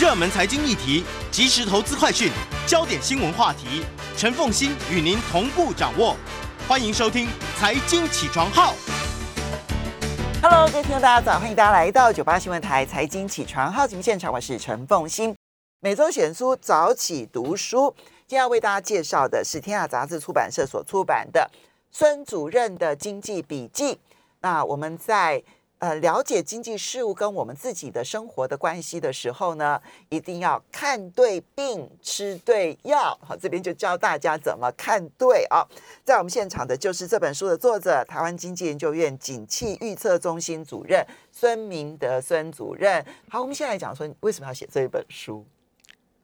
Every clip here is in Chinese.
热门财经议题、即时投资快讯、焦点新闻话题，陈凤欣与您同步掌握。欢迎收听《财经起床号》。Hello，各位听众大家早，欢迎大家来到九八新闻台财经起床号节目现场，我是陈凤欣。每周选书早起读书，今天要为大家介绍的是天下杂志出版社所出版的孙主任的经济笔记。那我们在呃了解经济事务跟我们自己的生活的关系的时候呢，一定要看对病，吃对药。好，这边就教大家怎么看对啊。在我们现场的就是这本书的作者，台湾经济研究院景气预测中心主任孙明德孙主任。好，我们现在来讲说为什么要写这一本书。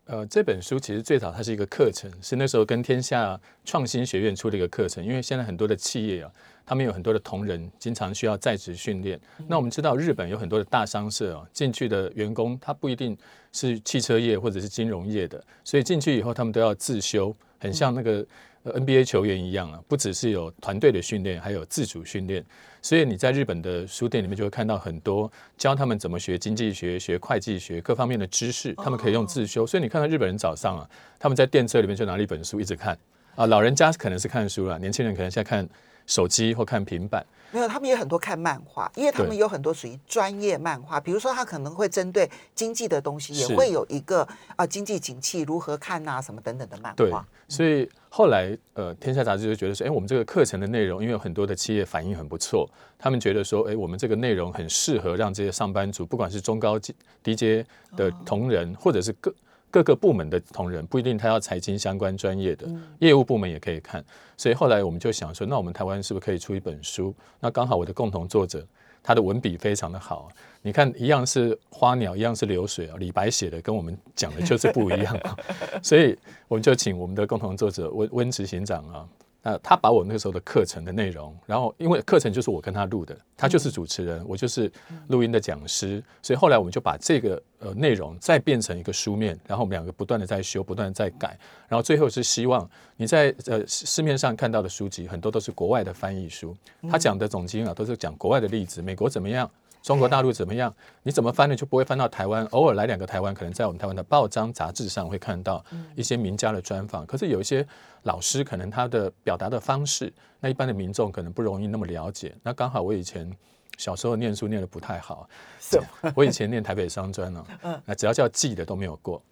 呃，这本书其实最早它是一个课程，是那时候跟天下创新学院出的一个课程。因为现在很多的企业啊，他们有很多的同仁，经常需要在职训练。那我们知道日本有很多的大商社啊，进去的员工他不一定是汽车业或者是金融业的，所以进去以后他们都要自修，很像那个。呃 NBA 球员一样啊，不只是有团队的训练，还有自主训练。所以你在日本的书店里面就会看到很多教他们怎么学经济学、学会计学各方面的知识，他们可以用自修。所以你看到日本人早上啊，他们在电车里面就拿了一本书一直看啊，老人家可能是看书了，年轻人可能现在看手机或看平板。没有，他们也很多看漫画，因为他们有很多属于专业漫画，比如说他可能会针对经济的东西，也是会有一个啊、经济景气如何看呐、什么等等的漫对画。，所以后来呃，天下杂志就觉得说，哎，我们这个课程的内容，因为有很多的企业反应很不错，他们觉得说，哎，我们这个内容很适合让这些上班族，不管是中高级、低阶的同仁，或者是各各个部门的同仁，不一定他要财经相关专业的、业务部门也可以看。所以后来我们就想说，那我们台湾是不是可以出一本书？那刚好我的共同作者。他的文笔非常的好，你看一样是花鸟，一样是流水啊。李白写的跟我们讲的就是不一样啊，所以我们就请我们的共同作者温温执行长啊，那他把我那个时候的课程的内容，然后因为课程就是我跟他录的，他就是主持人，我就是录音的讲师，所以后来我们就把这个呃内容再变成一个书面，然后我们两个不断的在修，不断的在改，然后最后是希望你在呃市市面上看到的书籍很多都是国外的翻译书，他讲的总经啊都是讲国外的例子，美国怎么样。中国大陆怎么样？你怎么翻呢？就不会翻到台湾。偶尔来两个台湾，可能在我们台湾的报章杂志上会看到一些名家的专访。可是有一些老师，可能他的表达的方式，那一般的民众可能不容易那么了解。那刚好我以前小时候念书念的不太好，是我以前念台北商专呢，那只要叫记的都没有过，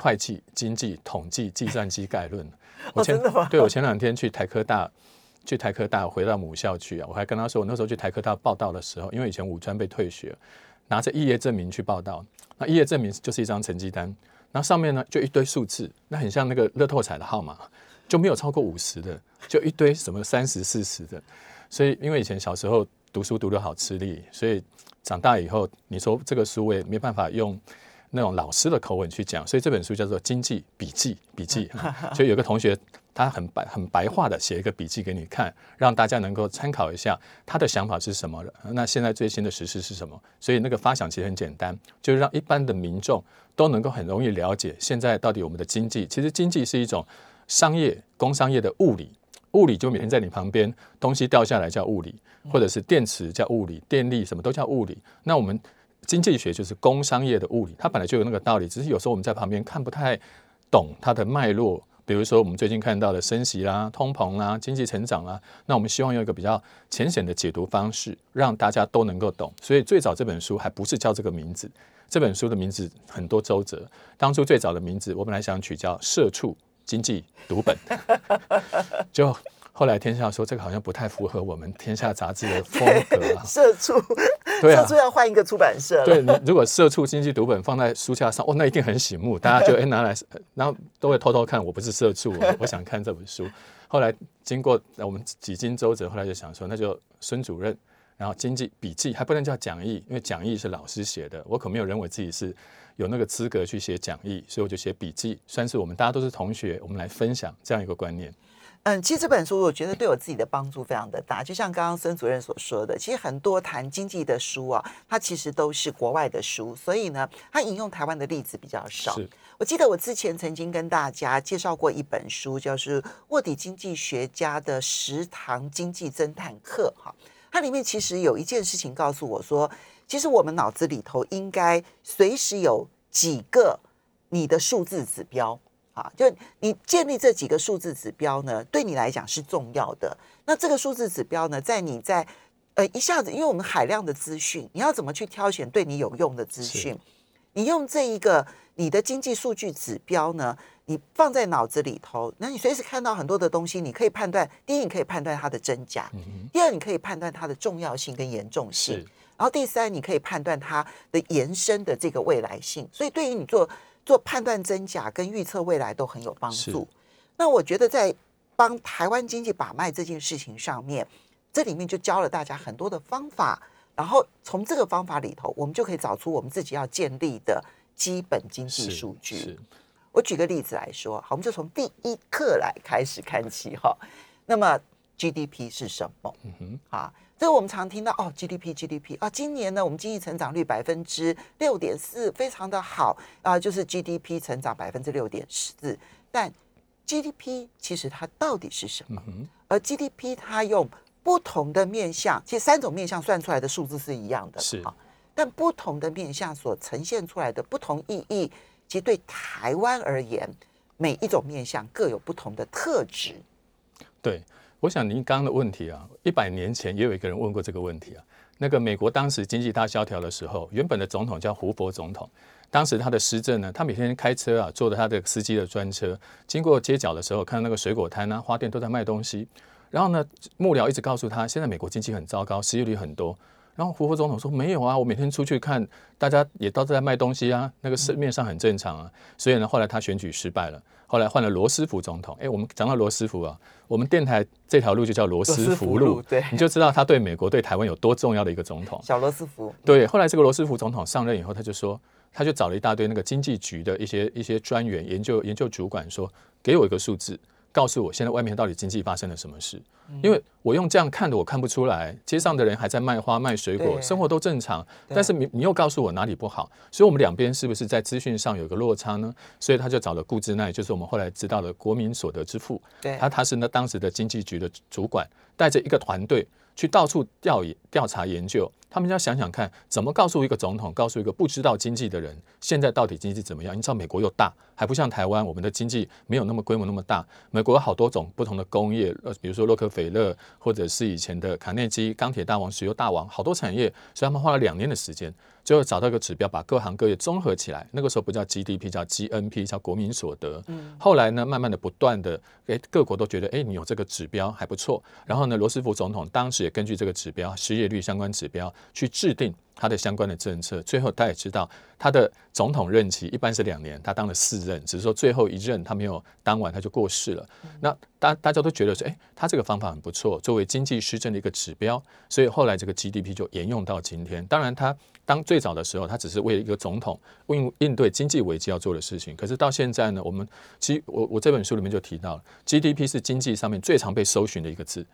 会计、经济、统计、计算机概论。我前对我前两天去台科大。去台科大回到母校去啊，我还跟他说，我那时候去台科大报道的时候，因为以前五专被退学，拿着肄业证明去报道，那肄业证明就是一张成绩单，然后上面呢就一堆数字，那很像那个乐透彩的号码，就没有超过五十的，就一堆什么三十、四十的。所以因为以前小时候读书读得好吃力，所以长大以后，你说这个书我也没办法用那种老师的口吻去讲，所以这本书叫做《经济笔记》笔记。就有个同学他很白很白话的写一个笔记给你看，让大家能够参考一下他的想法是什么。那现在最新的实施是什么？所以那个发想其实很简单，就是让一般的民众都能够很容易了解现在到底我们的经济。其实经济是一种商业、工商业的物理。物理就每天在你旁边，东西掉下来叫物理，或者是电池叫物理，电力什么都叫物理。那我们经济学就是工商业的物理，它本来就有那个道理，只是有时候我们在旁边看不太懂它的脉络。比如说我们最近看到的升息啦、通膨啦、经济成长啦，那我们希望用一个比较浅显的解读方式，让大家都能够懂。所以最早这本书还不是叫这个名字，这本书的名字很多周折。当初最早的名字，我本来想取叫《社畜经济读本》，就后来天下说这个好像不太符合我们天下杂志的风格啊。社畜，对啊社畜要换一个出版社了。对你如果社畜经济读本放在书架上，哦，那一定很醒目，大家就 哎拿来，然后都会偷偷看。我不是社畜，我我想看这本书。后来经过呃我们几经周折，后来就想说，那就孙主任，然后经济笔记还不能叫讲义，因为讲义是老师写的，我可没有认为自己是有那个资格去写讲义，所以我就写笔记，算是我们大家都是同学，我们来分享这样一个观念。嗯，其实这本书我觉得对我自己的帮助非常的大，就像刚刚孙主任所说的，其实很多谈经济的书啊，它其实都是国外的书，所以呢，它引用台湾的例子比较少。我记得我之前曾经跟大家介绍过一本书，就是卧底经济学家的食堂经济侦探课。哈，它里面其实有一件事情告诉我说，其实我们脑子里头应该随时有几个你的数字指标啊，就你建立这几个数字指标呢，对你来讲是重要的。那这个数字指标呢，在你在呃一下子，因为我们海量的资讯，你要怎么去挑选对你有用的资讯？你用这一个你的经济数据指标呢，你放在脑子里头，那你随时看到很多的东西，你可以判断，第一，你可以判断它的真假；第二，你可以判断它的重要性跟严重性；然后第三，你可以判断它的延伸的这个未来性。所以，对于你做做判断真假跟预测未来都很有帮助。那我觉得在帮台湾经济把脉这件事情上面，这里面就教了大家很多的方法。然后从这个方法里头，我们就可以找出我们自己要建立的基本经济数据。我举个例子来说，好，我们就从第一课来开始看起哈。那么 GDP 是什么？嗯哼，啊，这个我们常听到哦，GDP，GDP 啊，今年呢，我们经济成长率百分之六点四，非常的好啊，就是 GDP 成长百分之六点四。但 GDP 其实它到底是什么？而 GDP 它用不同的面向，其实三种面向算出来的数字是一样的，是啊。但不同的面向所呈现出来的不同意义，其实对台湾而言，每一种面向各有不同的特质。对，我想您刚刚的问题啊，一百年前也有一个人问过这个问题啊。那个美国当时经济大萧条的时候，原本的总统叫胡佛总统，当时他的施政呢，他每天开车啊，坐着他的司机的专车，经过街角的时候，看到那个水果摊啊、花店都在卖东西。然后呢，幕僚一直告诉他，现在美国经济很糟糕，失业率很多。然后胡佛总统说：“没有啊，我每天出去看，大家也都在卖东西啊，那个市面上很正常啊。”所以呢，后来他选举失败了，后来换了罗斯福总统。哎，我们讲到罗斯福啊，我们电台这条路就叫罗斯福路，对，你就知道他对美国、对台湾有多重要的一个总统。小罗斯福。对，后来这个罗斯福总统上任以后，他就说，他就找了一大堆那个经济局的一些一些专员、研究研究主管，说：“给我一个数字。”告诉我现在外面到底经济发生了什么事？因为我用这样看的，我看不出来。街上的人还在卖花卖水果，生活都正常。但是你你又告诉我哪里不好，所以我们两边是不是在资讯上有个落差呢？所以他就找了顾志奈，就是我们后来知道的国民所得之父。他他是那当时的经济局的主管，带着一个团队去到处调研调查研究。他们要想想看，怎么告诉一个总统，告诉一个不知道经济的人，现在到底经济怎么样？你知道美国又大，还不像台湾，我们的经济没有那么规模那么大。美国有好多种不同的工业，呃，比如说洛克菲勒，或者是以前的卡内基，钢铁大王、石油大王，好多产业，所以他们花了两年的时间。最后找到一个指标，把各行各业综合起来。那个时候不叫 GDP，叫 GNP，叫国民所得。嗯。后来呢，慢慢的、不断的，哎，各国都觉得，哎，你有这个指标还不错。然后呢，罗斯福总统当时也根据这个指标，失业率相关指标，去制定他的相关的政策。最后他也知道，他的总统任期一般是两年，他当了四任，只是说最后一任他没有当完，他就过世了。那大大家都觉得说，哎，他这个方法很不错，作为经济施政的一个指标。所以后来这个 GDP 就沿用到今天。当然他。当最早的时候，他只是为了一个总统应应对经济危机要做的事情。可是到现在呢，我们其实我我这本书里面就提到了，GDP 是经济上面最常被搜寻的一个字，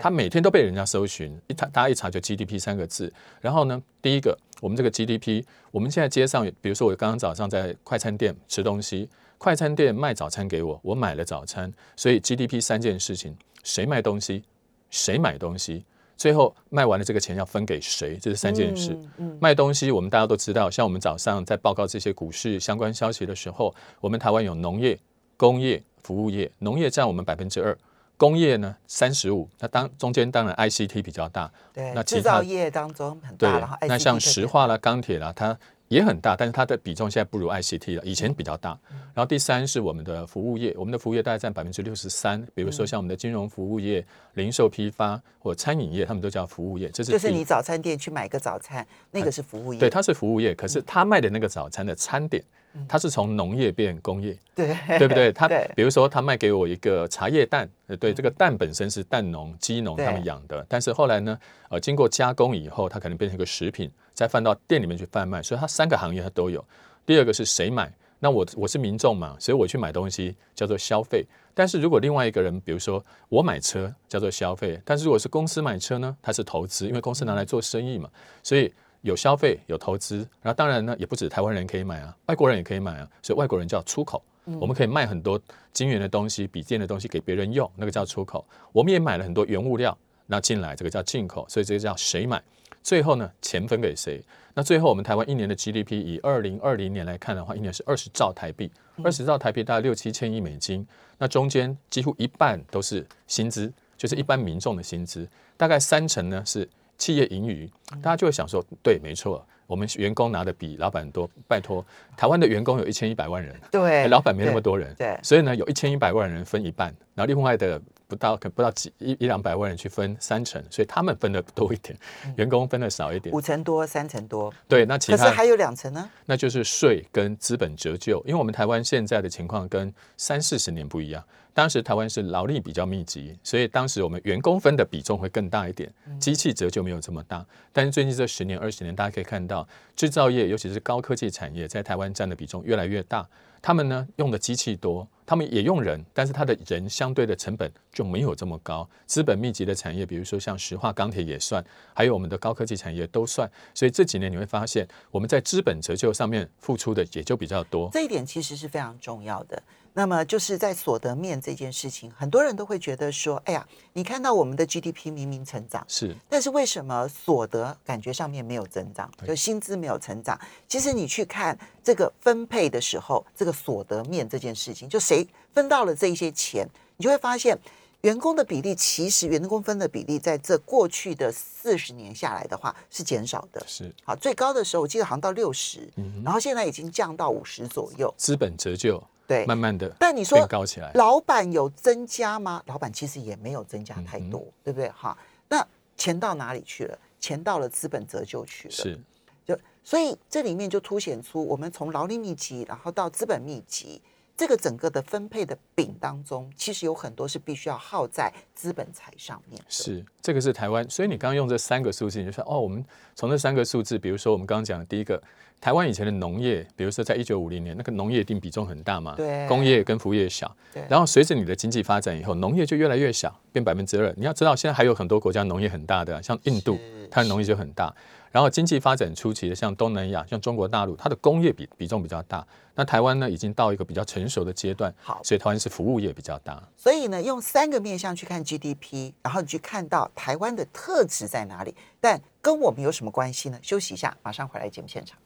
它每天都被人家搜寻，一查大家一查就 GDP 三个字。然后呢，第一个，我们这个 GDP，我们现在街上，比如说我刚刚早上在快餐店吃东西，快餐店卖早餐给我，我买了早餐，所以 GDP 三件事情：谁卖东西，谁买东西。最后卖完了这个钱要分给谁？这是三件事。卖东西，我们大家都知道，像我们早上在报告这些股市相关消息的时候，我们台湾有农业、工业、服务业，农业占我们百分之二，工业呢三十五。那当中间当然 ICT 比较大，对，那制造业当中很大。对，那像石化啦、钢铁啦，它。也很大，但是它的比重现在不如 ICT 了，以前比较大。然后第三是我们的服务业，我们的服务业大概占百分之六十三。比如说像我们的金融服务业、零售批发或餐饮业，他们都叫服务业。这是就是你早餐店去买个早餐，那个是服务业。对，它是服务业，可是他卖的那个早餐的餐点。它是从农业变工业，对对不对？他比如说他卖给我一个茶叶蛋，呃，对，这个蛋本身是蛋农、鸡农他们养的，但是后来呢，呃，经过加工以后，它可能变成一个食品，再放到店里面去贩卖，所以它三个行业它都有。第二个是谁买？那我我是民众嘛，所以我去买东西叫做消费。但是如果另外一个人，比如说我买车叫做消费，但是如果是公司买车呢，它是投资，因为公司拿来做生意嘛，所以。有消费有投资，然后当然呢，也不止台湾人可以买啊，外国人也可以买啊，所以外国人叫出口。我们可以卖很多金元的东西、笔电的东西给别人用，那个叫出口。我们也买了很多原物料，那进来这个叫进口，所以这个叫谁买？最后呢，钱分给谁？那最后我们台湾一年的 GDP 以二零二零年来看的话，一年是二十兆台币，二十兆台币大概六七千亿美金。那中间几乎一半都是薪资，就是一般民众的薪资，大概三成呢是企业盈余。大家就会想说，对，没错，我们员工拿的比老板多。拜托，台湾的员工有一千一百万人，对，老板没那么多人，对，所以呢，有一千一百万人分一半，然后另外的。不到可不到几一一两百万人去分三成，所以他们分的多一点，员工分的少一点，五成多三成多。对，那其他可是还有两成呢，那就是税跟资本折旧。因为我们台湾现在的情况跟三四十年不一样，当时台湾是劳力比较密集，所以当时我们员工分的比重会更大一点，机器折旧没有这么大。但是最近这十年二十年，大家可以看到制造业，尤其是高科技产业，在台湾占的比重越来越大。他们呢用的机器多，他们也用人，但是他的人相对的成本就没有这么高。资本密集的产业，比如说像石化、钢铁也算，还有我们的高科技产业都算。所以这几年你会发现，我们在资本折旧上面付出的也就比较多。这一点其实是非常重要的。那么就是在所得面这件事情，很多人都会觉得说：“哎呀，你看到我们的 GDP 明明成长，是，但是为什么所得感觉上面没有增长？就薪资没有成长？其实你去看这个分配的时候，这个所得面这件事情，就谁分到了这一些钱，你就会发现员工的比例，其实员工分的比例，在这过去的四十年下来的话是减少的。是，好，最高的时候我记得好像到六十，然后现在已经降到五十左右。资本折旧。对，慢慢的，但你说高起来，老板有增加吗？老板其实也没有增加太多，对不对？哈，那钱到哪里去了？钱到了资本折旧去了，是，就所以这里面就凸显出我们从劳力密集，然后到资本密集。这个整个的分配的饼当中，其实有很多是必须要耗在资本财上面。是，这个是台湾。所以你刚刚用这三个数字，你就说哦，我们从这三个数字，比如说我们刚刚讲的第一个，台湾以前的农业，比如说在一九五零年，那个农业一定比重很大嘛，对，工业跟服务业小。对。然后随着你的经济发展以后，农业就越来越小，变百分之二。你要知道，现在还有很多国家农业很大的，像印度，它的农业就很大。然后经济发展初期的，像东南亚、像中国大陆，它的工业比比重比较大。那台湾呢，已经到一个比较成熟的阶段，好，所以台湾是服务业比较大。所以呢，用三个面向去看 GDP，然后你去看到台湾的特质在哪里，但跟我们有什么关系呢？休息一下，马上回来节目现场。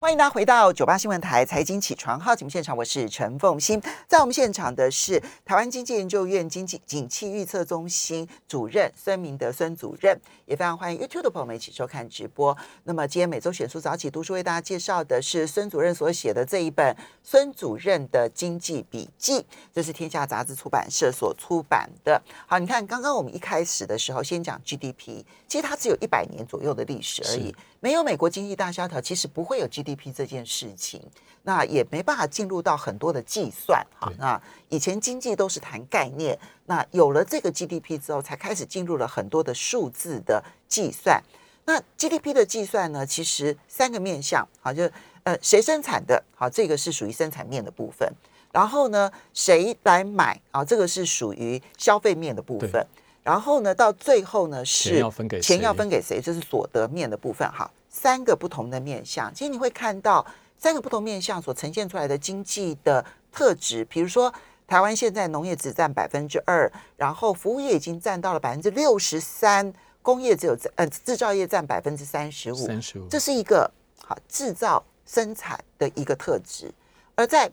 欢迎大家回到九八新闻台财经起床号节目现场，我是陈凤欣。在我们现场的是台湾经济研究院经济景气预测中心主任孙明德孙主任，也非常欢迎 YouTube 的朋友们一起收看直播。那么今天每周选书早起读书为大家介绍的是孙主任所写的这一本《孙主任的经济笔记》，这是天下杂志出版社所出版的。好，你看刚刚我们一开始的时候先讲 GDP，其实它只有一百年左右的历史而已。没有美国经济大萧条，其实不会有 GDP 这件事情，那也没办法进入到很多的计算哈。那以前经济都是谈概念，那有了这个 GDP 之后，才开始进入了很多的数字的计算。那 GDP 的计算呢，其实三个面向，好，就呃谁生产的，好，这个是属于生产面的部分。然后呢，谁来买啊？这个是属于消费面的部分。然后呢，到最后呢是钱要分给钱要分给谁？这是所得面的部分哈。三个不同的面相，其实你会看到三个不同面相所呈现出来的经济的特质。比如说，台湾现在农业只占百分之二，然后服务业已经占到了百分之六十三，工业只有呃制造业占百分之三十五。三十五，这是一个好制造生产的一个特质。而在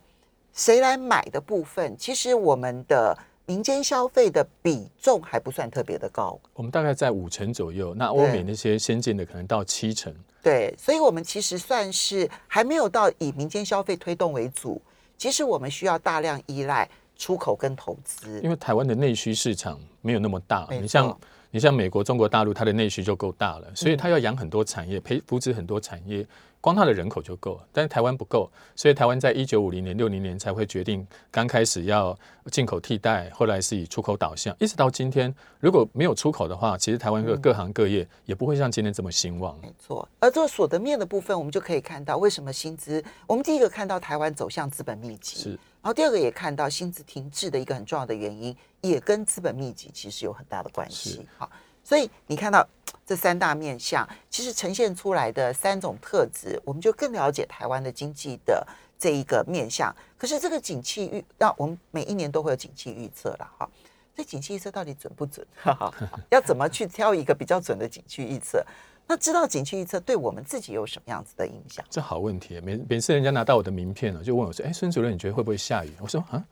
谁来买的部分，其实我们的。民间消费的比重还不算特别的高，我们大概在五成左右。那欧美那些先进的可能到七成。对，所以我们其实算是还没有到以民间消费推动为主。其实我们需要大量依赖出口跟投资，因为台湾的内需市场没有那么大。你像你像美国、中国大陆，它的内需就够大了，所以它要养很多产业，培扶持很多产业。光它的人口就够了，但是台湾不够，所以台湾在一九五零年、六零年才会决定刚开始要进口替代，后来是以出口导向，一直到今天，如果没有出口的话，其实台湾各各行各业也不会像今天这么兴旺。没错，而做所得面的部分，我们就可以看到为什么薪资，我们第一个看到台湾走向资本密集，是，然后第二个也看到薪资停滞的一个很重要的原因，也跟资本密集其实有很大的关系。好。所以你看到这三大面相，其实呈现出来的三种特质，我们就更了解台湾的经济的这一个面相。可是这个景气预，那我们每一年都会有景气预测了哈。这景气预测到底准不准？要怎么去挑一个比较准的景气预测？那知道景气预测对我们自己有什么样子的影响？这好问题。每每次人家拿到我的名片了，就问我说：“哎，孙主任，你觉得会不会下雨？”我说：“啊，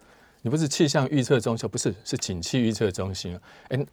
你不是气象预测中心，不是是景气预测中心。”哎。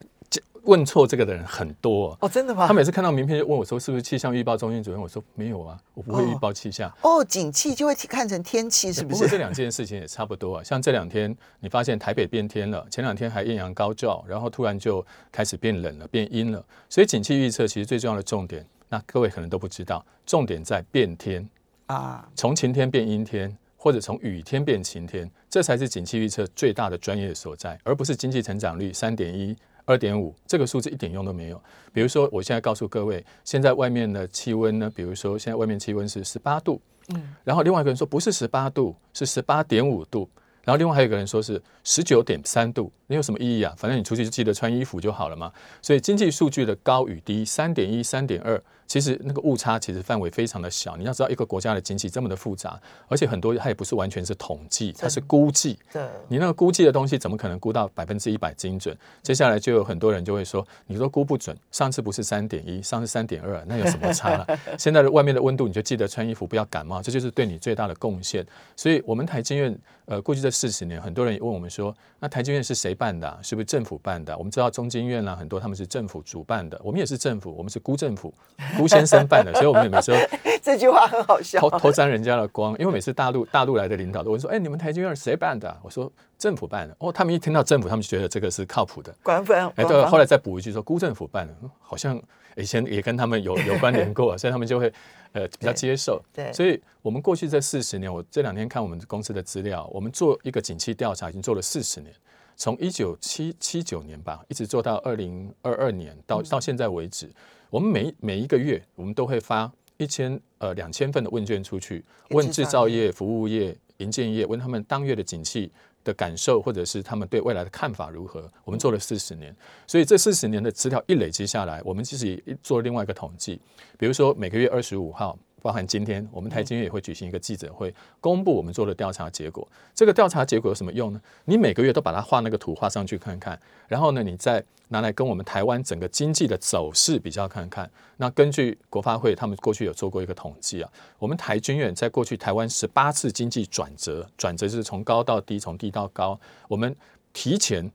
问错这个的人很多哦，真的吗？他每次看到名片就问我说：“是不是气象预报中心主任？”我说：“没有啊，我不会预报气象。”哦，景气就会看成天气，是不是？这两件事情也差不多啊。像这两天，你发现台北变天了，前两天还艳阳高照，然后突然就开始变冷了，变阴了。所以景气预测其实最重要的重点，那各位可能都不知道，重点在变天啊，从晴天变阴天，或者从雨天变晴天，这才是景气预测最大的专业所在，而不是经济成长率三点一。二点五这个数字一点用都没有。比如说，我现在告诉各位，现在外面的气温呢？比如说，现在外面气温是十八度，嗯，然后另外一个人说不是十八度，是十八点五度，然后另外还有一个人说是十九点三度，你有什么意义啊？反正你出去就记得穿衣服就好了嘛。所以经济数据的高与低，三点一、三点二。其实那个误差其实范围非常的小，你要知道一个国家的经济这么的复杂，而且很多它也不是完全是统计，它是估计。对，你那个估计的东西怎么可能估到百分之一百精准？接下来就有很多人就会说，你说估不准，上次不是三点一，上次三点二，那有什么差？现在的外面的温度，你就记得穿衣服，不要感冒，这就是对你最大的贡献。所以，我们台经院呃，过去这四十年，很多人也问我们说，那台经院是谁办的？是不是政府办的？我们知道中经院啦，很多他们是政府主办的，我们也是政府，我们是估政府。吴先生办的，所以我们也每次 这句话很好笑，偷偷沾人家的光。因为每次大陆大陆来的领导都问说：“哎，你们台军院谁办的？”我说：“政府办的。”哦，他们一听到政府，他们就觉得这个是靠谱的。官方哎，对，后来再补一句说：“辜政府办的，好像以前也跟他们有有关联过，所以他们就会呃比较接受。”对，所以我们过去这四十年，我这两天看我们公司的资料，我们做一个景气调查已经做了四十年，从一九七七九年吧，一直做到二零二二年，到到现在为止。我们每每一个月，我们都会发一千呃两千份的问卷出去，问制造业、服务业、营建业，问他们当月的景气的感受，或者是他们对未来的看法如何。我们做了四十年，所以这四十年的资料一累积下来，我们其实也做另外一个统计，比如说每个月二十五号。包含今天，我们台经院也会举行一个记者会，公布我们做的调查结果。这个调查结果有什么用呢？你每个月都把它画那个图画上去看看，然后呢，你再拿来跟我们台湾整个经济的走势比较看看。那根据国发会他们过去有做过一个统计啊，我们台军院在过去台湾十八次经济转折，转折就是从高到低，从低到高，我们提前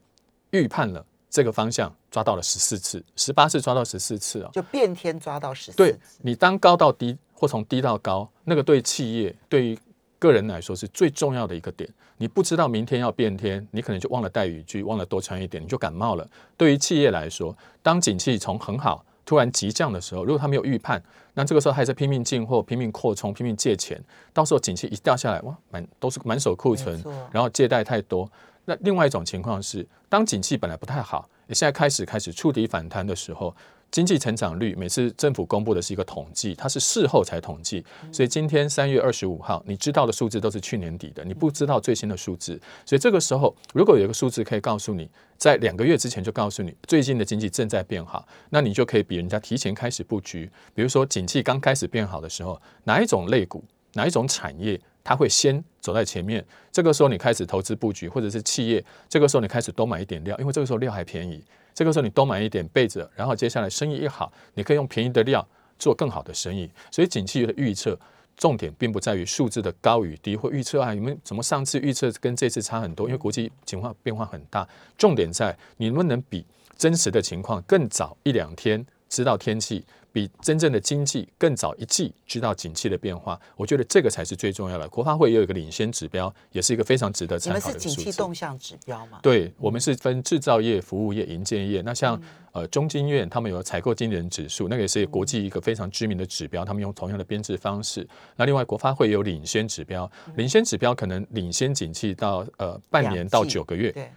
预判了这个方向，抓到了十四次，十八次抓到十四次啊，就变天抓到十四。对你当高到低。或从低到高，那个对企业、对于个人来说是最重要的一个点。你不知道明天要变天，你可能就忘了带雨具，忘了多穿一点，你就感冒了。对于企业来说，当景气从很好突然急降的时候，如果他没有预判，那这个时候还在拼命进货、拼命扩充、拼命借钱，到时候景气一掉下来，哇，满都是满手库存，然后借贷太多。那另外一种情况是，当景气本来不太好，你现在开始开始触底反弹的时候。经济成长率每次政府公布的是一个统计，它是事后才统计，所以今天三月二十五号，你知道的数字都是去年底的，你不知道最新的数字。所以这个时候，如果有一个数字可以告诉你，在两个月之前就告诉你最近的经济正在变好，那你就可以比人家提前开始布局。比如说，景气刚开始变好的时候，哪一种类股、哪一种产业，它会先走在前面。这个时候你开始投资布局，或者是企业，这个时候你开始多买一点料，因为这个时候料还便宜。这个时候你多买一点被子，然后接下来生意一好，你可以用便宜的料做更好的生意。所以景气的预测重点并不在于数字的高与低或预测啊，你们怎么上次预测跟这次差很多？因为国际情况变化很大，重点在你能不能比真实的情况更早一两天知道天气。比真正的经济更早一季知道景气的变化，我觉得这个才是最重要的。国发会也有一个领先指标，也是一个非常值得参考的数字。景气动向指标吗？对，我们是分制造业、服务业、营建业。那像呃中经院他们有采购经理人指数，那个也是国际一个非常知名的指标，他们用同样的编制方式。那另外国发会有领先指标，领先指标可能领先景气到呃半年到九个月。对，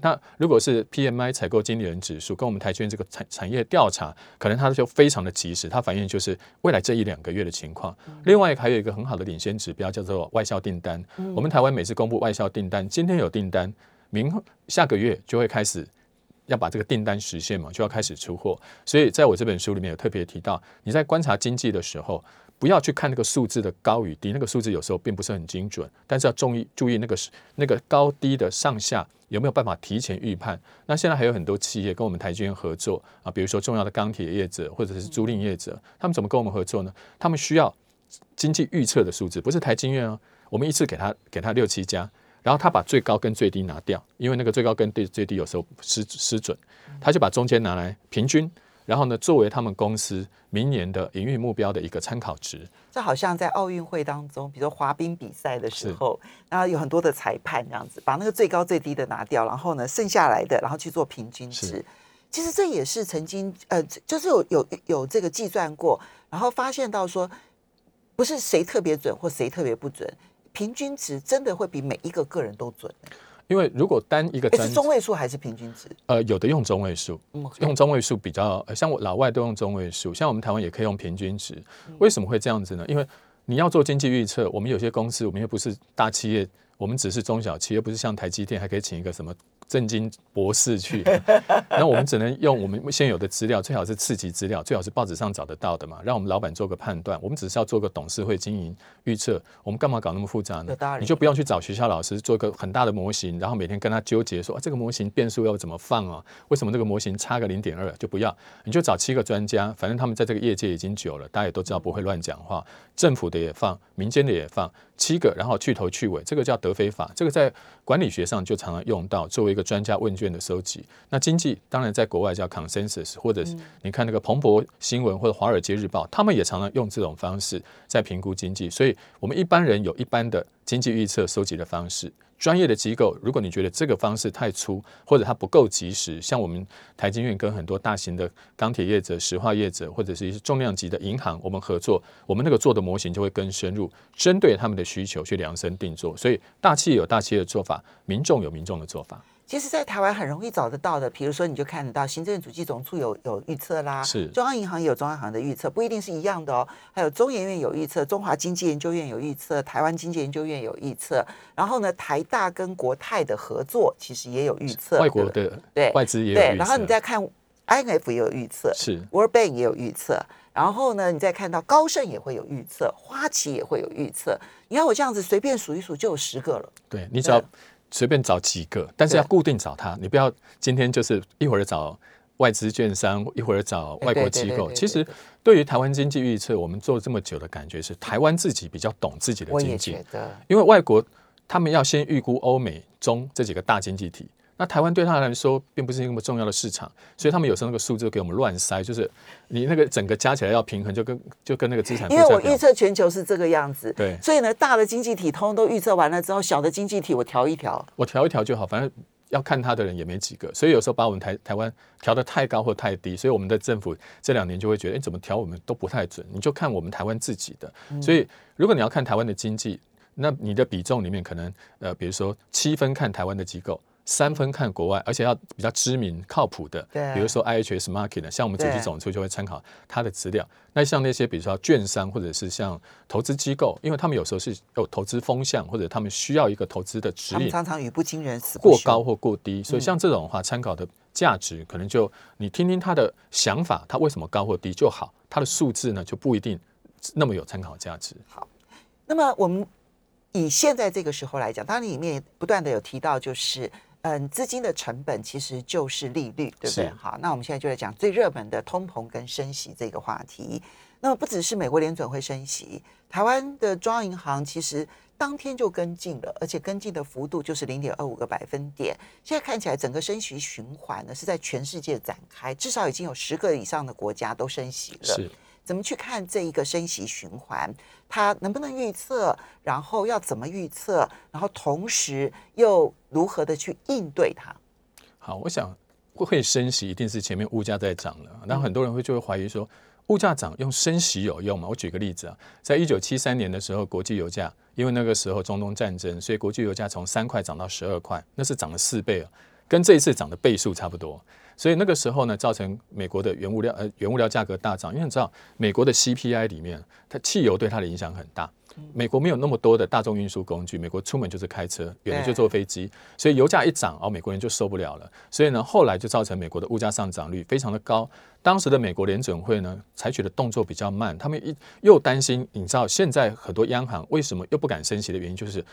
那如果是 PMI 采购经理人指数跟我们台圈这个产产业调查，可能它就非常的及时，它反映就是未来这一两个月的情况。另外还有一个很好的领先指标叫做外销订单。我们台湾每次公布外销订单，今天有订单，明下个月就会开始要把这个订单实现嘛，就要开始出货。所以在我这本书里面有特别提到，你在观察经济的时候，不要去看那个数字的高与低，那个数字有时候并不是很精准，但是要注意注意那个那个高低的上下有没有办法提前预判。那现在还有很多企业跟我们台积电合作啊，比如说重要的钢铁业者或者是租赁业者，他们怎么跟我们合作呢？他们需要经济预测的数字，不是台积电哦，我们一次给他给他六七家。然后他把最高跟最低拿掉，因为那个最高跟最最低有时候失失准，他就把中间拿来平均，然后呢作为他们公司明年的营运目标的一个参考值。这好像在奥运会当中，比如说滑冰比赛的时候，然后有很多的裁判这样子，把那个最高最低的拿掉，然后呢剩下来的，然后去做平均值。其实这也是曾经呃，就是有有有这个计算过，然后发现到说，不是谁特别准或谁特别不准。平均值真的会比每一个个人都准，因为如果单一个是中位数还是平均值？呃，有的用中位数，用中位数比较，像我老外都用中位数，像我们台湾也可以用平均值。为什么会这样子呢？因为你要做经济预测，我们有些公司，我们又不是大企业，我们只是中小企业，不是像台积电还可以请一个什么。正经博士去，那我们只能用我们现有的资料，最好是次级资料，最好是报纸上找得到的嘛，让我们老板做个判断。我们只是要做个董事会经营预测，我们干嘛搞那么复杂呢？你就不用去找学校老师做个很大的模型，然后每天跟他纠结说啊，这个模型变数要怎么放啊？为什么这个模型差个零点二就不要？你就找七个专家，反正他们在这个业界已经久了，大家也都知道不会乱讲话。政府的也放，民间的也放。七个，然后去头去尾，这个叫德非法，这个在管理学上就常常用到，作为一个专家问卷的收集。那经济当然在国外叫 consensus，或者是你看那个彭博新闻或者华尔街日报，他们也常常用这种方式在评估经济。所以，我们一般人有一般的经济预测收集的方式。专业的机构，如果你觉得这个方式太粗，或者它不够及时，像我们台金院跟很多大型的钢铁业者、石化业者，或者是一些重量级的银行，我们合作，我们那个做的模型就会更深入，针对他们的需求去量身定做。所以大企业有大企业的做法，民众有民众的做法。其实，在台湾很容易找得到的，比如说，你就看得到行政主计总处有有预测啦，是中央银行也有中央银行的预测，不一定是一样的哦。还有中研院有预测，中华经济研究院有预测，台湾经济研究院有预测。然后呢，台大跟国泰的合作其实也有预测，外国的对外资也有对。然后你再看 INF 也有预测，是 World Bank 也有预测。然后呢，你再看到高盛也会有预测，花旗也会有预测。你看我这样子随便数一数就有十个了。对你只要。随便找几个，但是要固定找他。你不要今天就是一会儿找外资券商，一会儿找外国机构。其实对于台湾经济预测，我们做了这么久的感觉是，台湾自己比较懂自己的经济。因为外国他们要先预估欧美中这几个大经济体。那台湾对他来说并不是那么重要的市场，所以他们有时候那个数字给我们乱塞，就是你那个整个加起来要平衡，就跟就跟那个资产。因为我预测全球是这个样子，对，所以呢，大的经济体通通都预测完了之后，小的经济体我调一调，我调一调就好，反正要看他的人也没几个，所以有时候把我们台台湾调的太高或太低，所以我们的政府这两年就会觉得，哎，怎么调我们都不太准，你就看我们台湾自己的。所以如果你要看台湾的经济，那你的比重里面可能呃，比如说七分看台湾的机构。三分看国外，而且要比较知名、靠谱的，比如说 IHS Market 的，像我们主席总处就会参考它的资料。那像那些比如说券商或者是像投资机构，因为他们有时候是有投资风向，或者他们需要一个投资的指引，常常语不惊人死过高或过低。所以像这种的话，参考的价值可能就你听听他的想法，他为什么高或低就好，他的数字呢就不一定那么有参考价值。好，那么我们以现在这个时候来讲，当然里面不断的有提到就是。嗯，资金的成本其实就是利率，对不对？好，那我们现在就来讲最热门的通膨跟升息这个话题。那么不只是美国联准会升息，台湾的中央银行其实当天就跟进了，而且跟进的幅度就是零点二五个百分点。现在看起来整个升息循环呢是在全世界展开，至少已经有十个以上的国家都升息了。是。怎么去看这一个升息循环？它能不能预测？然后要怎么预测？然后同时又如何的去应对它？好，我想会升息一定是前面物价在涨了，然后很多人会就会怀疑说，物价涨用升息有用吗？我举个例子啊，在一九七三年的时候，国际油价因为那个时候中东战争，所以国际油价从三块涨到十二块，那是涨了四倍啊，跟这一次涨的倍数差不多。所以那个时候呢，造成美国的原物料呃原物料价格大涨，因为你知道美国的 CPI 里面，它汽油对它的影响很大。美国没有那么多的大众运输工具，美国出门就是开车，远的就坐飞机，所以油价一涨，哦，美国人就受不了了。所以呢，后来就造成美国的物价上涨率非常的高。当时的美国联准会呢，采取的动作比较慢，他们一又担心，你知道现在很多央行为什么又不敢升息的原因，就是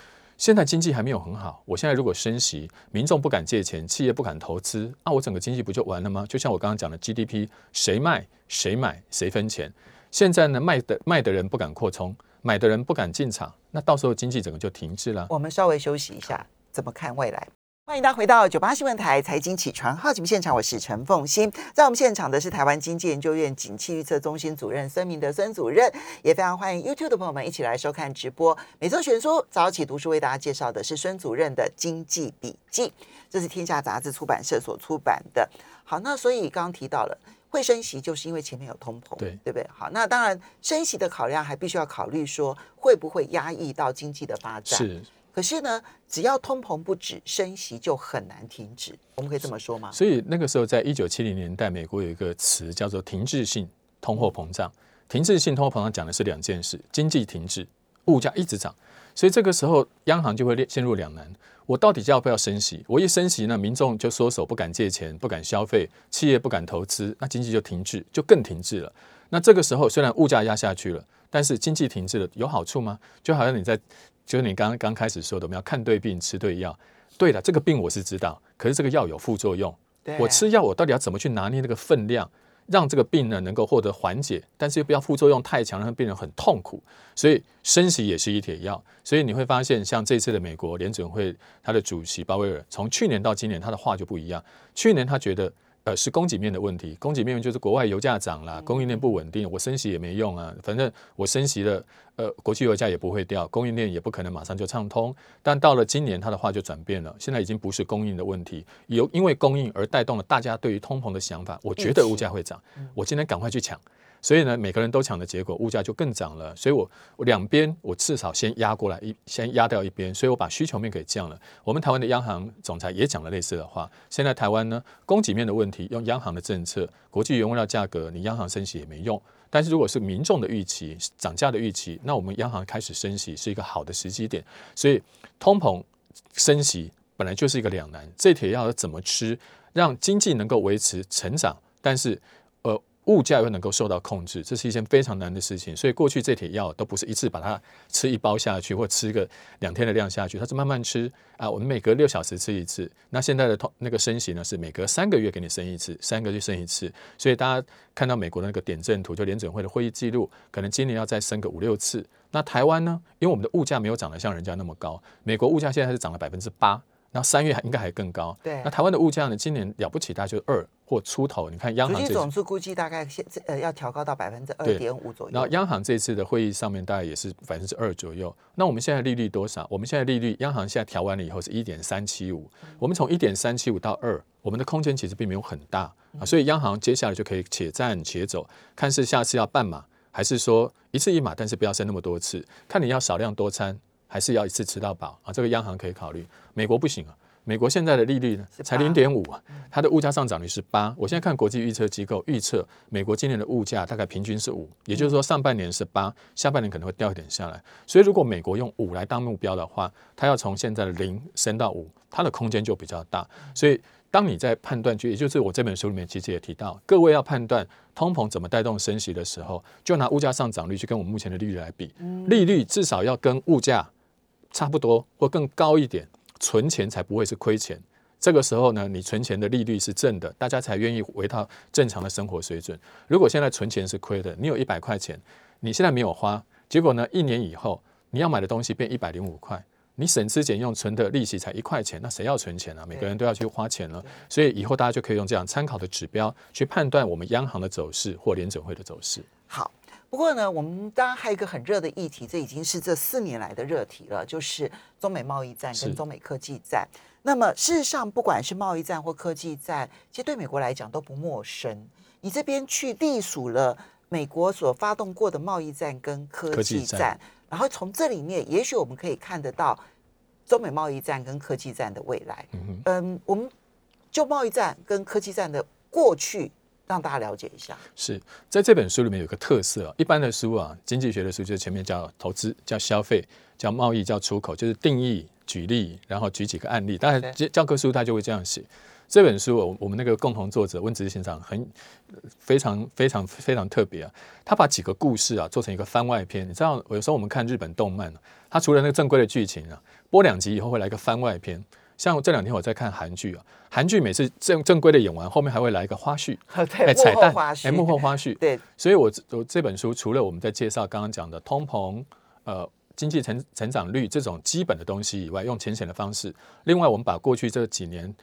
现在经济还没有很好。我现在如果升息，民众不敢借钱，企业不敢投资，那、我整个经济不就完了吗？就像我刚刚讲的 GDP，谁卖谁买谁分钱。现在呢，卖的卖的人不敢扩充，买的人不敢进场，那到时候经济整个就停滞了。我们稍微休息一下，怎么看未来？欢迎大家回到九八新闻台财经起床号节目现场，我是陈凤欣。在我们现场的是台湾经济研究院景气预测中心主任孙明德孙主任，也非常欢迎 YouTube 的朋友们一起来收看直播。每周选书早起读书为大家介绍的是孙主任的经济笔记，这是天下杂志出版社所出版的。好，那所以刚刚提到了。会升息，就是因为前面有通膨，对对不对？好，那当然升息的考量还必须要考虑说会不会压抑到经济的发展。是，可是呢，只要通膨不止，升息就很难停止。我们可以这么说吗？所以那个时候，在一九七零年代，美国有一个词叫做停滞性通货膨胀。停滞性通货膨胀讲的是两件事：经济停滞，物价一直涨。所以这个时候，央行就会陷入两难：我到底要不要升息？我一升息呢，民众就缩手，不敢借钱，不敢消费，企业不敢投资，那经济就停滞，就更停滞了。那这个时候，虽然物价压下去了，但是经济停滞了，有好处吗？就好像你在，就是你刚刚刚开始说的，我们要看对病，吃对药。对了，这个病我是知道，可是这个药有副作用。对我吃药，我到底要怎么去拿捏那个分量，让这个病呢能够获得缓解，但是又不要副作用太强，让病人很痛苦。所以升息也是一帖药。所以你会发现，像这次的美国联准会，它的主席鲍威尔，从去年到今年，他的话就不一样。去年他觉得。呃，是供给面的问题，供给面就是国外油价涨了，供应链不稳定，我升息也没用啊，反正我升息了，呃，国际油价也不会掉，供应链也不可能马上就畅通。但到了今年，他的话就转变了，现在已经不是供应的问题，有因为供应而带动了大家对于通膨的想法，我觉得物价会涨，我今天赶快去抢。所以呢，每个人都抢的结果，物价就更涨了。所以我两边我至少先压过来一，先压掉一边，所以我把需求面给降了。我们台湾的央行总裁也讲了类似的话。现在台湾呢，供给面的问题，用央行的政策，国际原物料价格，你央行升息也没用。但是如果是民众的预期，涨价的预期，那我们央行开始升息是一个好的时机点。所以通膨升息本来就是一个两难，这铁药怎么吃，让经济能够维持成长，但是。物价又能够受到控制，这是一件非常难的事情。所以过去这铁药都不是一次把它吃一包下去，或吃个两天的量下去，它是慢慢吃啊。我们每隔六小时吃一次。那现在的通那个升息呢，是每隔三个月给你升一次，三个月升一次。所以大家看到美国的那个点阵图，就联准会的会议记录，可能今年要再升个五六次。那台湾呢？因为我们的物价没有涨得像人家那么高，美国物价现在是涨了百分之八。那三月还应该还更高。对。那台湾的物价呢？今年了不起，大概就是二或出头。你看央行这总数估计大概现呃要调高到百分之二点五左右。然后央行这次的会议上面大概也是百分之二左右。那我们现在利率多少？我们现在利率，央行现在调完了以后是一点三七五。我们从一点三七五到二，我们的空间其实并没有很大啊。所以央行接下来就可以且战且走，看是下次要半码，还是说一次一码，但是不要升那么多次。看你要少量多餐，还是要一次吃到饱啊？这个央行可以考虑。美国不行啊。美国现在的利率呢，才零点五啊，它的物价上涨率是八。我现在看国际预测机构预测，美国今年的物价大概平均是五，也就是说上半年是八，下半年可能会掉一点下来。所以如果美国用五来当目标的话，它要从现在的零升到五，它的空间就比较大。所以当你在判断，就也就是我这本书里面其实也提到，各位要判断通膨怎么带动升息的时候，就拿物价上涨率去跟我们目前的利率来比，利率至少要跟物价差不多或更高一点。存钱才不会是亏钱，这个时候呢，你存钱的利率是正的，大家才愿意回到正常的生活水准。如果现在存钱是亏的，你有一百块钱，你现在没有花，结果呢，一年以后你要买的东西变一百零五块，你省吃俭用存的利息才一块钱，那谁要存钱啊？每个人都要去花钱了，所以以后大家就可以用这样参考的指标去判断我们央行的走势或联准会的走势。好。不过呢，我们当然还有一个很热的议题，这已经是这四年来的热题了，就是中美贸易战跟中美科技战。那么事实上，不管是贸易战或科技战，其实对美国来讲都不陌生。你这边去隶属了美国所发动过的贸易战跟科技战，然后从这里面，也许我们可以看得到中美贸易战跟科技战的未来。嗯，我们就贸易战跟科技战的过去。让大家了解一下。是在这本书里面有个特色啊，一般的书啊，经济学的书就是前面叫投资、叫消费、叫贸易、叫出口，就是定义、举例，然后举几个案例。当然，教教科书它就会这样写。这本书，我我们那个共同作者温子先生很非常非常非常特别啊，他把几个故事啊做成一个番外篇。你知道，有时候我们看日本动漫，它除了那个正规的剧情啊，播两集以后会来一个番外篇。像这两天我在看韩剧啊，韩剧每次正正规的演完，后面还会来一个花絮，对，彩蛋花幕后花絮。对，所以我我这本书除了我们在介绍刚刚讲的通膨，呃。经济成成长率这种基本的东西以外，用浅显的方式。另外，我们把过去这几年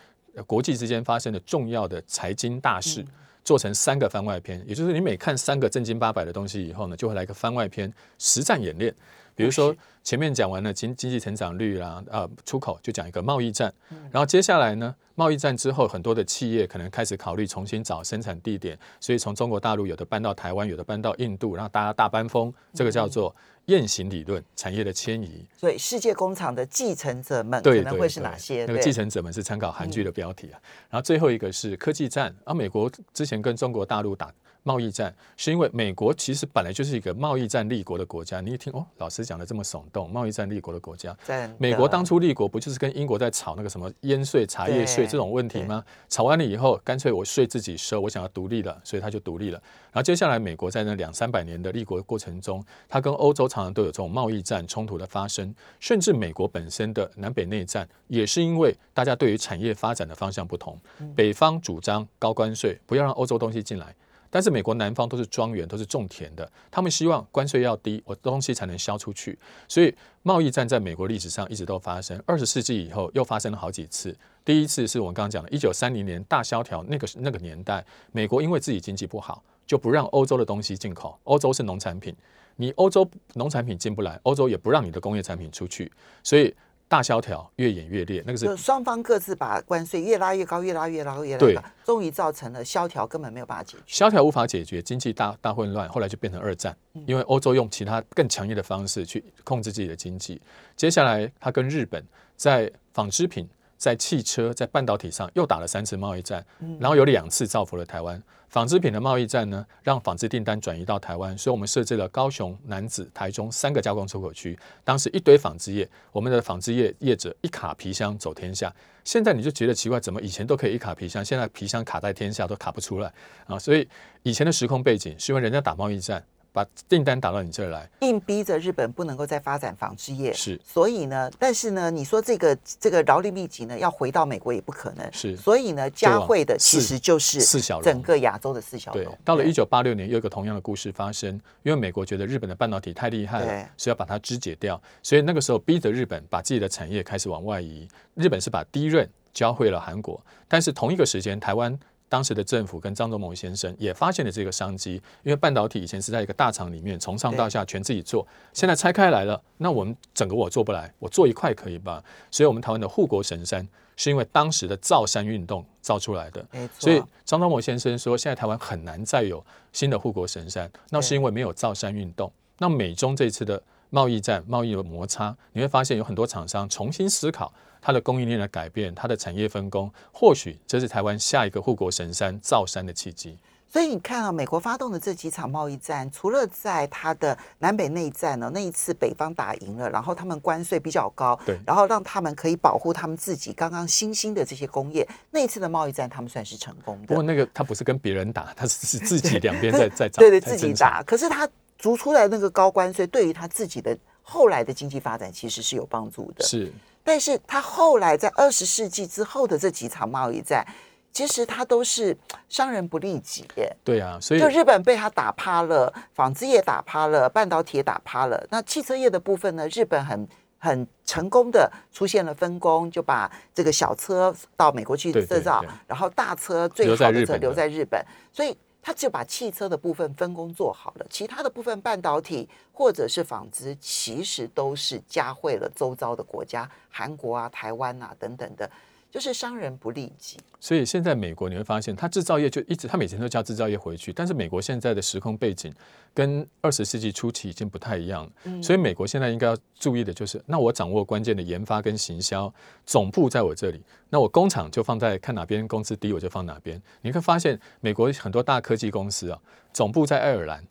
国际之间发生的重要的财经大事做成三个番外篇，也就是你每看三个正经八百的东西以后呢，就会来个番外篇实战演练。比如说前面讲完了经经济成长率啦，呃，出口就讲一个贸易战，然后接下来呢，贸易战之后很多的企业可能开始考虑重新找生产地点，所以从中国大陆有的搬到台湾，有的搬到印度，然后大家大搬风，这个叫做。雁行理论，产业的迁移。所以，世界工厂的继承者们可能会是哪些？那个继承者们是参考韩剧的标题啊。然后最后一个是科技战，而美国之前跟中国大陆打。贸易战是因为美国其实本来就是一个贸易战立国的国家。你一听哦，老师讲的这么耸动，贸易战立国的国家，美国当初立国不就是跟英国在吵那个什么烟税、茶叶税这种问题吗？吵完了以后，干脆我税自己收，我想要独立了，所以他就独立了。然后接下来，美国在那两三百年的立国过程中，它跟欧洲常常都有这种贸易战冲突的发生，甚至美国本身的南北内战也是因为大家对于产业发展的方向不同，北方主张高关税，不要让欧洲东西进来。但是美国南方都是庄园，都是种田的，他们希望关税要低，我东西才能销出去。所以贸易战在美国历史上一直都发生，二十世纪以后又发生了好几次。第一次是我们刚刚讲的，一九三零年大萧条那个那个年代，美国因为自己经济不好，就不让欧洲的东西进口。欧洲是农产品，你欧洲农产品进不来，欧洲也不让你的工业产品出去，所以。大萧条越演越烈，那个是双方各自把关税越拉越高，越拉越高，越拉越高，终于造成了萧条根本没有办法解决。萧条无法解决，经济大大混乱，后来就变成二战，因为欧洲用其他更强硬的方式去控制自己的经济。接下来，他跟日本在纺织品、在汽车、在半导体上又打了三次贸易战，然后有两次造福了台湾。纺织品的贸易战呢，让纺织订单转移到台湾，所以我们设置了高雄、南子、台中三个加工出口区。当时一堆纺织业，我们的纺织业业者一卡皮箱走天下。现在你就觉得奇怪，怎么以前都可以一卡皮箱，现在皮箱卡在天下都卡不出来啊？所以以前的时空背景是因为人家打贸易战。把订单打到你这儿来，硬逼着日本不能够再发展纺织业，是。所以呢，但是呢，你说这个这个劳力密集呢，要回到美国也不可能，是。所以呢，加惠的其实就是四小整个亚洲的四小龙。对，到了一九八六年，又一个同样的故事发生，因为美国觉得日本的半导体太厉害了，所以要把它肢解掉，所以那个时候逼着日本把自己的产业开始往外移。日本是把低润教会了韩国，但是同一个时间，台湾。当时的政府跟张忠谋先生也发现了这个商机，因为半导体以前是在一个大厂里面从上到下全自己做，现在拆开来了，那我们整个我做不来，我做一块可以吧？所以，我们台湾的护国神山是因为当时的造山运动造出来的。所以张忠谋先生说，现在台湾很难再有新的护国神山，那是因为没有造山运动。那美中这次的贸易战、贸易的摩擦，你会发现有很多厂商重新思考。它的供应链的改变，它的产业分工，或许这是台湾下一个护国神山造山的契机。所以你看啊，美国发动的这几场贸易战，除了在它的南北内战呢，那一次北方打赢了，然后他们关税比较高，对，然后让他们可以保护他们自己刚刚新兴的这些工业，那一次的贸易战他们算是成功的。不过那个他不是跟别人打，他是自己两边在 在对对自己打。可是他逐出来那个高关税，对于他自己的后来的经济发展其实是有帮助的。是。但是他后来在二十世纪之后的这几场贸易战，其实他都是伤人不利己。对啊，所以就日本被他打趴了，纺织业打趴了，半导体也打趴了。那汽车业的部分呢？日本很很成功的出现了分工，就把这个小车到美国去制造，然后大车最好的车留在日本，所以。他就把汽车的部分分工做好了，其他的部分半导体或者是纺织，其实都是加惠了周遭的国家，韩国啊、台湾啊等等的。就是商人不利己。所以现在美国你会发现，它制造业就一直，它每天都叫制造业回去，但是美国现在的时空背景跟二十世纪初期已经不太一样了。所以美国现在应该要注意的就是，那我掌握关键的研发跟行销，总部在我这里，那我工厂就放在看哪边工资低我就放哪边。你会发现，美国很多大科技公司啊，总部在爱尔兰，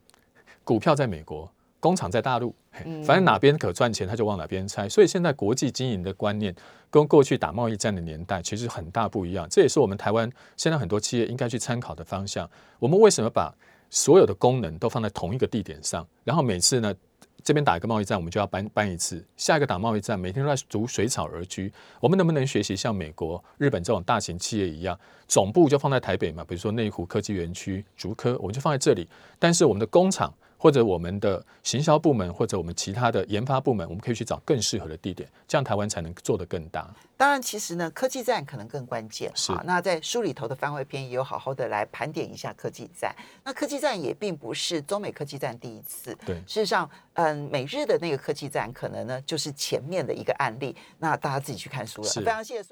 股票在美国。工厂在大陆，反正哪边可赚钱，他就往哪边拆。所以现在国际经营的观念跟过去打贸易战的年代其实很大不一样。这也是我们台湾现在很多企业应该去参考的方向。我们为什么把所有的功能都放在同一个地点上？然后每次呢，这边打一个贸易战，我们就要搬搬一次；下一个打贸易战，每天都在逐水草而居。我们能不能学习像美国、日本这种大型企业一样，总部就放在台北嘛？比如说内湖科技园区、竹科，我们就放在这里。但是我们的工厂。或者我们的行销部门，或者我们其他的研发部门，我们可以去找更适合的地点，这样台湾才能做得更大。当然，其实呢，科技战可能更关键。是。那在书里头的番外篇也有好好的来盘点一下科技战。那科技战也并不是中美科技战第一次。对。事实上，嗯，美日的那个科技战可能呢就是前面的一个案例。那大家自己去看书了。非常谢谢。